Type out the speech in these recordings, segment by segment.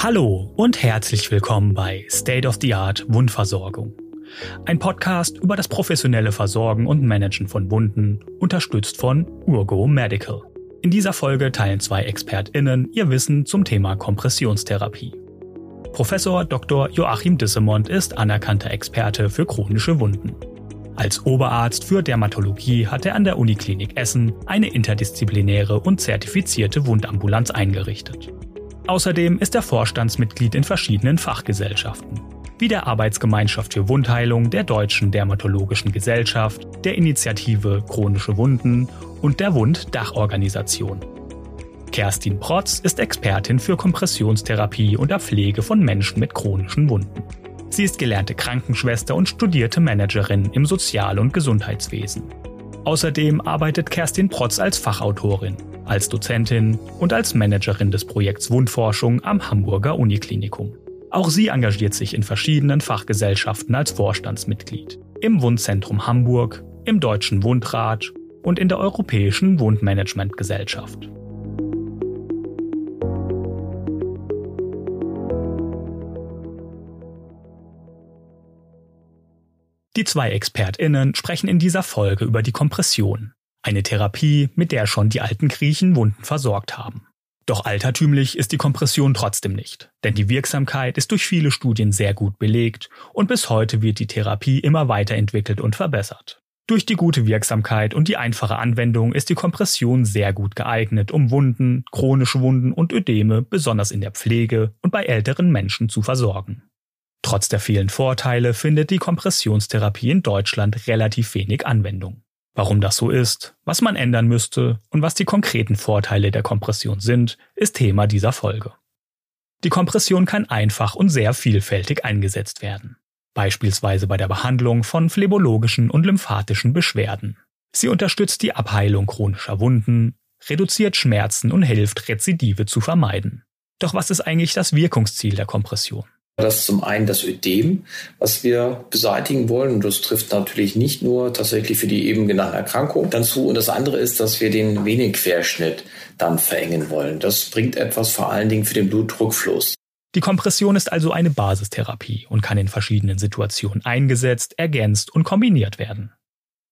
Hallo und herzlich willkommen bei State of the Art Wundversorgung. Ein Podcast über das professionelle Versorgen und Managen von Wunden, unterstützt von Urgo Medical. In dieser Folge teilen zwei ExpertInnen ihr Wissen zum Thema Kompressionstherapie. Professor Dr. Joachim Dissemont ist anerkannter Experte für chronische Wunden. Als Oberarzt für Dermatologie hat er an der Uniklinik Essen eine interdisziplinäre und zertifizierte Wundambulanz eingerichtet. Außerdem ist er Vorstandsmitglied in verschiedenen Fachgesellschaften, wie der Arbeitsgemeinschaft für Wundheilung der Deutschen Dermatologischen Gesellschaft, der Initiative Chronische Wunden und der Wunddachorganisation. Kerstin Protz ist Expertin für Kompressionstherapie und der Pflege von Menschen mit chronischen Wunden. Sie ist gelernte Krankenschwester und studierte Managerin im Sozial- und Gesundheitswesen. Außerdem arbeitet Kerstin Protz als Fachautorin als Dozentin und als Managerin des Projekts Wundforschung am Hamburger Uniklinikum. Auch sie engagiert sich in verschiedenen Fachgesellschaften als Vorstandsmitglied. Im Wundzentrum Hamburg, im Deutschen Wundrat und in der Europäischen Wundmanagementgesellschaft. Die zwei ExpertInnen sprechen in dieser Folge über die Kompression, eine Therapie, mit der schon die alten Griechen Wunden versorgt haben. Doch altertümlich ist die Kompression trotzdem nicht, denn die Wirksamkeit ist durch viele Studien sehr gut belegt und bis heute wird die Therapie immer weiterentwickelt und verbessert. Durch die gute Wirksamkeit und die einfache Anwendung ist die Kompression sehr gut geeignet, um Wunden, chronische Wunden und Ödeme besonders in der Pflege und bei älteren Menschen zu versorgen. Trotz der vielen Vorteile findet die Kompressionstherapie in Deutschland relativ wenig Anwendung. Warum das so ist, was man ändern müsste und was die konkreten Vorteile der Kompression sind, ist Thema dieser Folge. Die Kompression kann einfach und sehr vielfältig eingesetzt werden. Beispielsweise bei der Behandlung von phlebologischen und lymphatischen Beschwerden. Sie unterstützt die Abheilung chronischer Wunden, reduziert Schmerzen und hilft, Rezidive zu vermeiden. Doch was ist eigentlich das Wirkungsziel der Kompression? Das ist zum einen das Ödem, was wir beseitigen wollen. Und das trifft natürlich nicht nur tatsächlich für die eben genannten Erkrankungen dann zu. Und das andere ist, dass wir den Venenquerschnitt dann verengen wollen. Das bringt etwas vor allen Dingen für den Blutdruckfluss. Die Kompression ist also eine Basistherapie und kann in verschiedenen Situationen eingesetzt, ergänzt und kombiniert werden.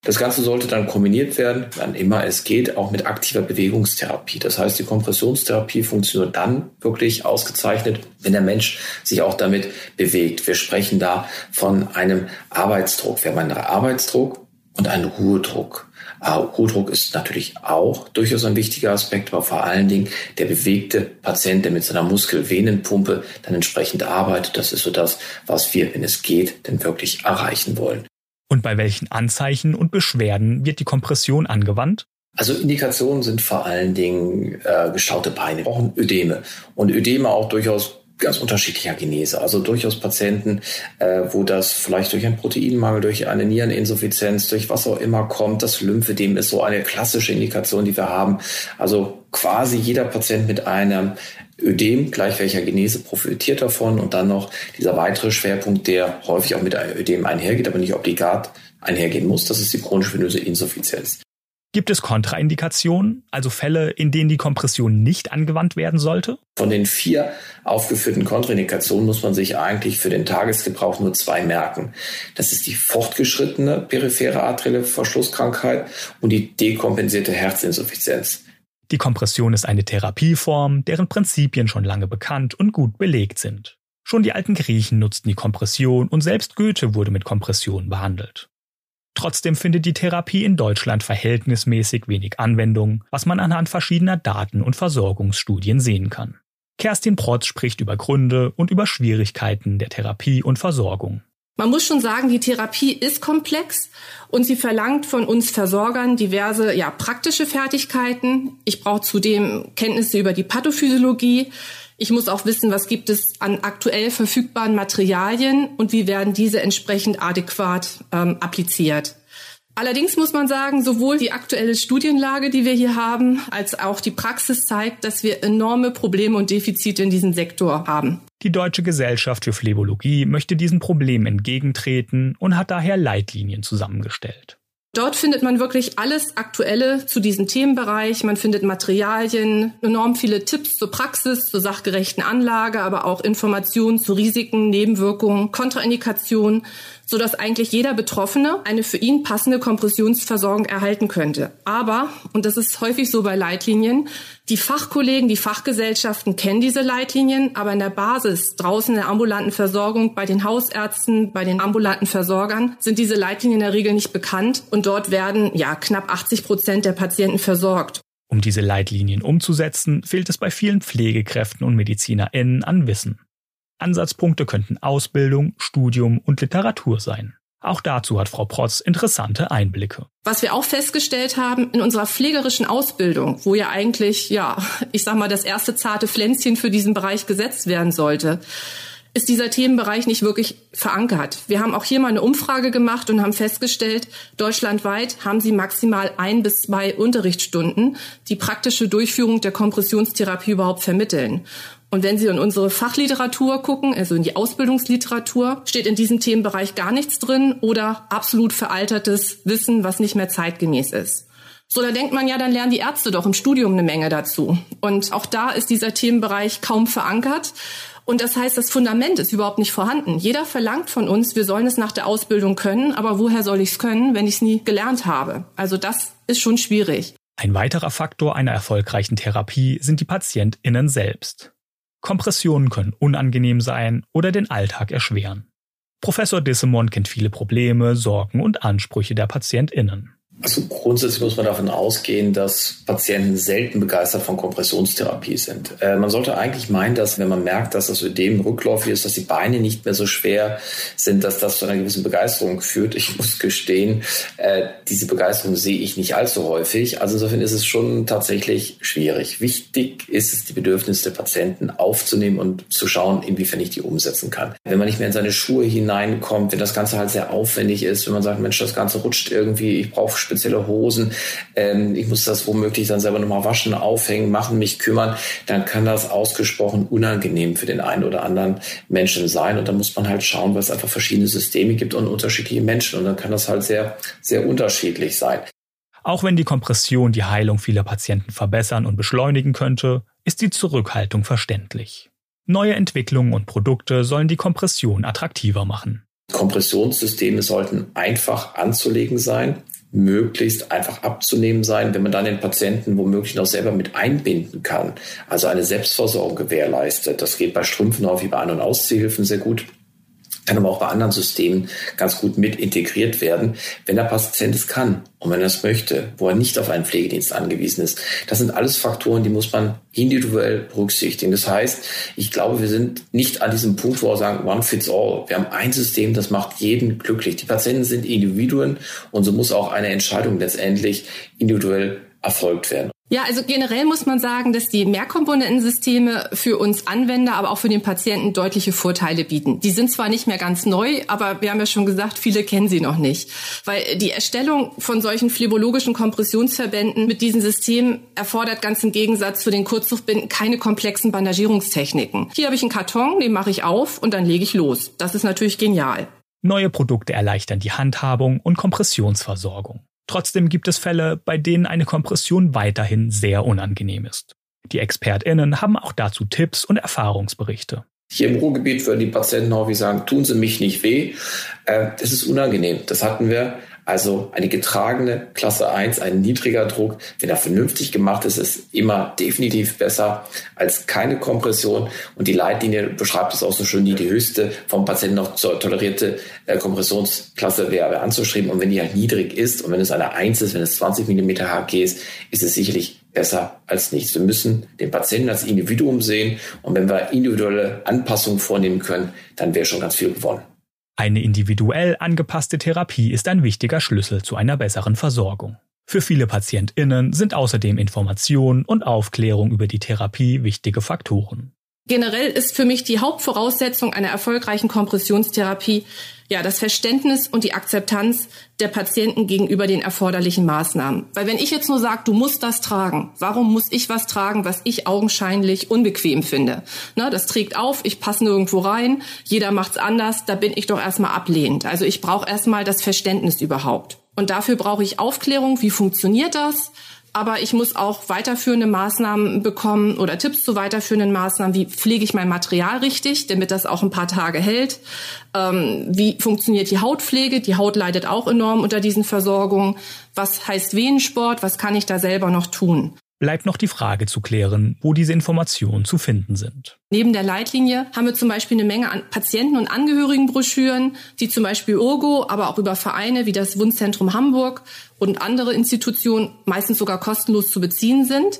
Das Ganze sollte dann kombiniert werden, wann immer es geht, auch mit aktiver Bewegungstherapie. Das heißt, die Kompressionstherapie funktioniert dann wirklich ausgezeichnet, wenn der Mensch sich auch damit bewegt. Wir sprechen da von einem Arbeitsdruck. Wir haben einen Arbeitsdruck und einen Ruhedruck. Äh, Ruhedruck ist natürlich auch durchaus ein wichtiger Aspekt, aber vor allen Dingen der bewegte Patient, der mit seiner Muskelvenenpumpe dann entsprechend arbeitet. Das ist so das, was wir, wenn es geht, denn wirklich erreichen wollen. Und bei welchen Anzeichen und Beschwerden wird die Kompression angewandt? Also Indikationen sind vor allen Dingen äh, gestaute Beine, auch Ödeme. Und Ödeme auch durchaus ganz unterschiedlicher Genese. Also durchaus Patienten, äh, wo das vielleicht durch einen Proteinmangel, durch eine Niereninsuffizienz, durch was auch immer kommt. Das Lymphedem ist so eine klassische Indikation, die wir haben. Also quasi jeder Patient mit einem Ödem, gleich welcher Genese, profitiert davon. Und dann noch dieser weitere Schwerpunkt, der häufig auch mit einem Ödem einhergeht, aber nicht obligat einhergehen muss. Das ist die chronisch venöse Insuffizienz. Gibt es Kontraindikationen, also Fälle, in denen die Kompression nicht angewandt werden sollte? Von den vier aufgeführten Kontraindikationen muss man sich eigentlich für den Tagesgebrauch nur zwei merken. Das ist die fortgeschrittene periphere arterielle Verschlusskrankheit und die dekompensierte Herzinsuffizienz. Die Kompression ist eine Therapieform, deren Prinzipien schon lange bekannt und gut belegt sind. Schon die alten Griechen nutzten die Kompression und selbst Goethe wurde mit Kompression behandelt. Trotzdem findet die Therapie in Deutschland verhältnismäßig wenig Anwendung, was man anhand verschiedener Daten und Versorgungsstudien sehen kann. Kerstin Protz spricht über Gründe und über Schwierigkeiten der Therapie und Versorgung. Man muss schon sagen, die Therapie ist komplex und sie verlangt von uns Versorgern diverse ja, praktische Fertigkeiten. Ich brauche zudem Kenntnisse über die Pathophysiologie. Ich muss auch wissen, was gibt es an aktuell verfügbaren Materialien und wie werden diese entsprechend adäquat ähm, appliziert. Allerdings muss man sagen, sowohl die aktuelle Studienlage, die wir hier haben, als auch die Praxis zeigt, dass wir enorme Probleme und Defizite in diesem Sektor haben. Die Deutsche Gesellschaft für Phlebologie möchte diesen Problemen entgegentreten und hat daher Leitlinien zusammengestellt. Dort findet man wirklich alles Aktuelle zu diesem Themenbereich. Man findet Materialien, enorm viele Tipps zur Praxis, zur sachgerechten Anlage, aber auch Informationen zu Risiken, Nebenwirkungen, Kontraindikationen so dass eigentlich jeder Betroffene eine für ihn passende Kompressionsversorgung erhalten könnte. Aber, und das ist häufig so bei Leitlinien, die Fachkollegen, die Fachgesellschaften kennen diese Leitlinien, aber in der Basis, draußen in der ambulanten Versorgung, bei den Hausärzten, bei den ambulanten Versorgern, sind diese Leitlinien in der Regel nicht bekannt und dort werden ja knapp 80 Prozent der Patienten versorgt. Um diese Leitlinien umzusetzen, fehlt es bei vielen Pflegekräften und MedizinerInnen an Wissen. Ansatzpunkte könnten Ausbildung, Studium und Literatur sein. Auch dazu hat Frau Protz interessante Einblicke. Was wir auch festgestellt haben in unserer pflegerischen Ausbildung, wo ja eigentlich, ja, ich sag mal, das erste zarte Pflänzchen für diesen Bereich gesetzt werden sollte, ist dieser Themenbereich nicht wirklich verankert. Wir haben auch hier mal eine Umfrage gemacht und haben festgestellt, deutschlandweit haben sie maximal ein bis zwei Unterrichtsstunden, die praktische Durchführung der Kompressionstherapie überhaupt vermitteln. Und wenn Sie in unsere Fachliteratur gucken, also in die Ausbildungsliteratur, steht in diesem Themenbereich gar nichts drin oder absolut veraltertes Wissen, was nicht mehr zeitgemäß ist. So, da denkt man ja, dann lernen die Ärzte doch im Studium eine Menge dazu. Und auch da ist dieser Themenbereich kaum verankert. Und das heißt, das Fundament ist überhaupt nicht vorhanden. Jeder verlangt von uns, wir sollen es nach der Ausbildung können, aber woher soll ich es können, wenn ich es nie gelernt habe? Also das ist schon schwierig. Ein weiterer Faktor einer erfolgreichen Therapie sind die PatientInnen selbst. Kompressionen können unangenehm sein oder den Alltag erschweren. Professor Dissemon kennt viele Probleme, Sorgen und Ansprüche der PatientInnen. Also grundsätzlich muss man davon ausgehen, dass Patienten selten begeistert von Kompressionstherapie sind. Äh, man sollte eigentlich meinen, dass wenn man merkt, dass das Ödem rückläufig ist, dass die Beine nicht mehr so schwer sind, dass das zu einer gewissen Begeisterung führt. Ich muss gestehen, äh, diese Begeisterung sehe ich nicht allzu häufig. Also insofern ist es schon tatsächlich schwierig. Wichtig ist es, die Bedürfnisse der Patienten aufzunehmen und zu schauen, inwiefern ich die umsetzen kann. Wenn man nicht mehr in seine Schuhe hineinkommt, wenn das Ganze halt sehr aufwendig ist, wenn man sagt, Mensch, das Ganze rutscht irgendwie, ich brauche spezielle Hosen. Ähm, ich muss das womöglich dann selber nochmal waschen, aufhängen, machen, mich kümmern. Dann kann das ausgesprochen unangenehm für den einen oder anderen Menschen sein. Und dann muss man halt schauen, weil es einfach verschiedene Systeme gibt und unterschiedliche Menschen. Und dann kann das halt sehr, sehr unterschiedlich sein. Auch wenn die Kompression die Heilung vieler Patienten verbessern und beschleunigen könnte, ist die Zurückhaltung verständlich. Neue Entwicklungen und Produkte sollen die Kompression attraktiver machen. Kompressionssysteme sollten einfach anzulegen sein möglichst einfach abzunehmen sein, wenn man dann den Patienten womöglich noch selber mit einbinden kann, also eine Selbstversorgung gewährleistet. Das geht bei Strümpfen häufig bei An- und Ausziehhilfen sehr gut kann aber auch bei anderen Systemen ganz gut mit integriert werden, wenn der Patient es kann und wenn er es möchte, wo er nicht auf einen Pflegedienst angewiesen ist. Das sind alles Faktoren, die muss man individuell berücksichtigen. Das heißt, ich glaube, wir sind nicht an diesem Punkt, wo wir sagen, one fits all. Wir haben ein System, das macht jeden glücklich. Die Patienten sind Individuen und so muss auch eine Entscheidung letztendlich individuell erfolgt werden. Ja, also generell muss man sagen, dass die Mehrkomponentensysteme für uns Anwender, aber auch für den Patienten deutliche Vorteile bieten. Die sind zwar nicht mehr ganz neu, aber wir haben ja schon gesagt, viele kennen sie noch nicht. Weil die Erstellung von solchen phlebologischen Kompressionsverbänden mit diesen Systemen erfordert ganz im Gegensatz zu den Kurzzuchtbinden keine komplexen Bandagierungstechniken. Hier habe ich einen Karton, den mache ich auf und dann lege ich los. Das ist natürlich genial. Neue Produkte erleichtern die Handhabung und Kompressionsversorgung. Trotzdem gibt es Fälle, bei denen eine Kompression weiterhin sehr unangenehm ist. Die ExpertInnen haben auch dazu Tipps und Erfahrungsberichte. Hier im Ruhrgebiet würden die Patienten häufig sagen, tun Sie mich nicht weh. Äh, das ist unangenehm. Das hatten wir also eine getragene Klasse 1, ein niedriger Druck, wenn er vernünftig gemacht ist, ist immer definitiv besser als keine Kompression. Und die Leitlinie beschreibt es auch so schön, die die höchste vom Patienten noch tolerierte äh, Kompressionsklasse wäre anzuschreiben. Und wenn die halt niedrig ist und wenn es eine 1 ist, wenn es 20 mm HG ist, ist es sicherlich besser als nichts. Wir müssen den Patienten als Individuum sehen. Und wenn wir individuelle Anpassungen vornehmen können, dann wäre schon ganz viel gewonnen. Eine individuell angepasste Therapie ist ein wichtiger Schlüssel zu einer besseren Versorgung. Für viele PatientInnen sind außerdem Information und Aufklärung über die Therapie wichtige Faktoren. Generell ist für mich die Hauptvoraussetzung einer erfolgreichen Kompressionstherapie ja das Verständnis und die Akzeptanz der Patienten gegenüber den erforderlichen Maßnahmen. Weil wenn ich jetzt nur sage, du musst das tragen, warum muss ich was tragen, was ich augenscheinlich unbequem finde? Na, das trägt auf, ich passe nirgendwo rein, jeder macht's anders, da bin ich doch erstmal ablehnend. Also ich brauche erstmal das Verständnis überhaupt. Und dafür brauche ich Aufklärung. Wie funktioniert das? Aber ich muss auch weiterführende Maßnahmen bekommen oder Tipps zu weiterführenden Maßnahmen. Wie pflege ich mein Material richtig, damit das auch ein paar Tage hält? Ähm, wie funktioniert die Hautpflege? Die Haut leidet auch enorm unter diesen Versorgungen. Was heißt Venensport? Was kann ich da selber noch tun? bleibt noch die Frage zu klären, wo diese Informationen zu finden sind. Neben der Leitlinie haben wir zum Beispiel eine Menge an Patienten- und Angehörigenbroschüren, die zum Beispiel Urgo, aber auch über Vereine wie das Wundzentrum Hamburg und andere Institutionen meistens sogar kostenlos zu beziehen sind.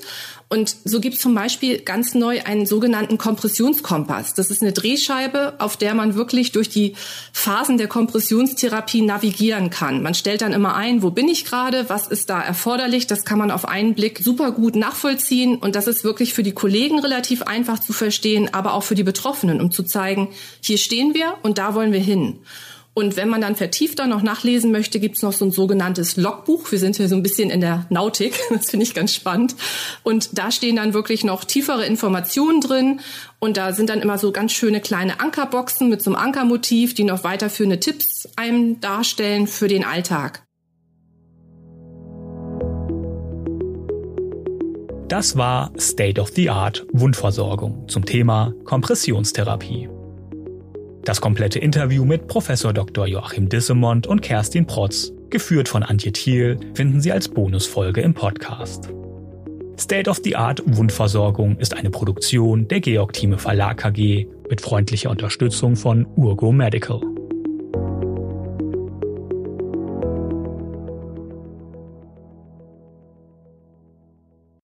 Und so gibt es zum Beispiel ganz neu einen sogenannten Kompressionskompass. Das ist eine Drehscheibe, auf der man wirklich durch die Phasen der Kompressionstherapie navigieren kann. Man stellt dann immer ein, wo bin ich gerade, was ist da erforderlich. Das kann man auf einen Blick super gut nachvollziehen. Und das ist wirklich für die Kollegen relativ einfach zu verstehen, aber auch für die Betroffenen, um zu zeigen, hier stehen wir und da wollen wir hin. Und wenn man dann vertiefter noch nachlesen möchte, gibt's noch so ein sogenanntes Logbuch. Wir sind hier so ein bisschen in der Nautik. Das finde ich ganz spannend. Und da stehen dann wirklich noch tiefere Informationen drin. Und da sind dann immer so ganz schöne kleine Ankerboxen mit so einem Ankermotiv, die noch weiterführende Tipps einem darstellen für den Alltag. Das war State of the Art Wundversorgung zum Thema Kompressionstherapie. Das komplette Interview mit Professor Dr. Joachim Dissemont und Kerstin Protz, geführt von Antje Thiel, finden Sie als Bonusfolge im Podcast. State of the Art Wundversorgung ist eine Produktion der Georg Thieme Verlag KG mit freundlicher Unterstützung von Urgo Medical.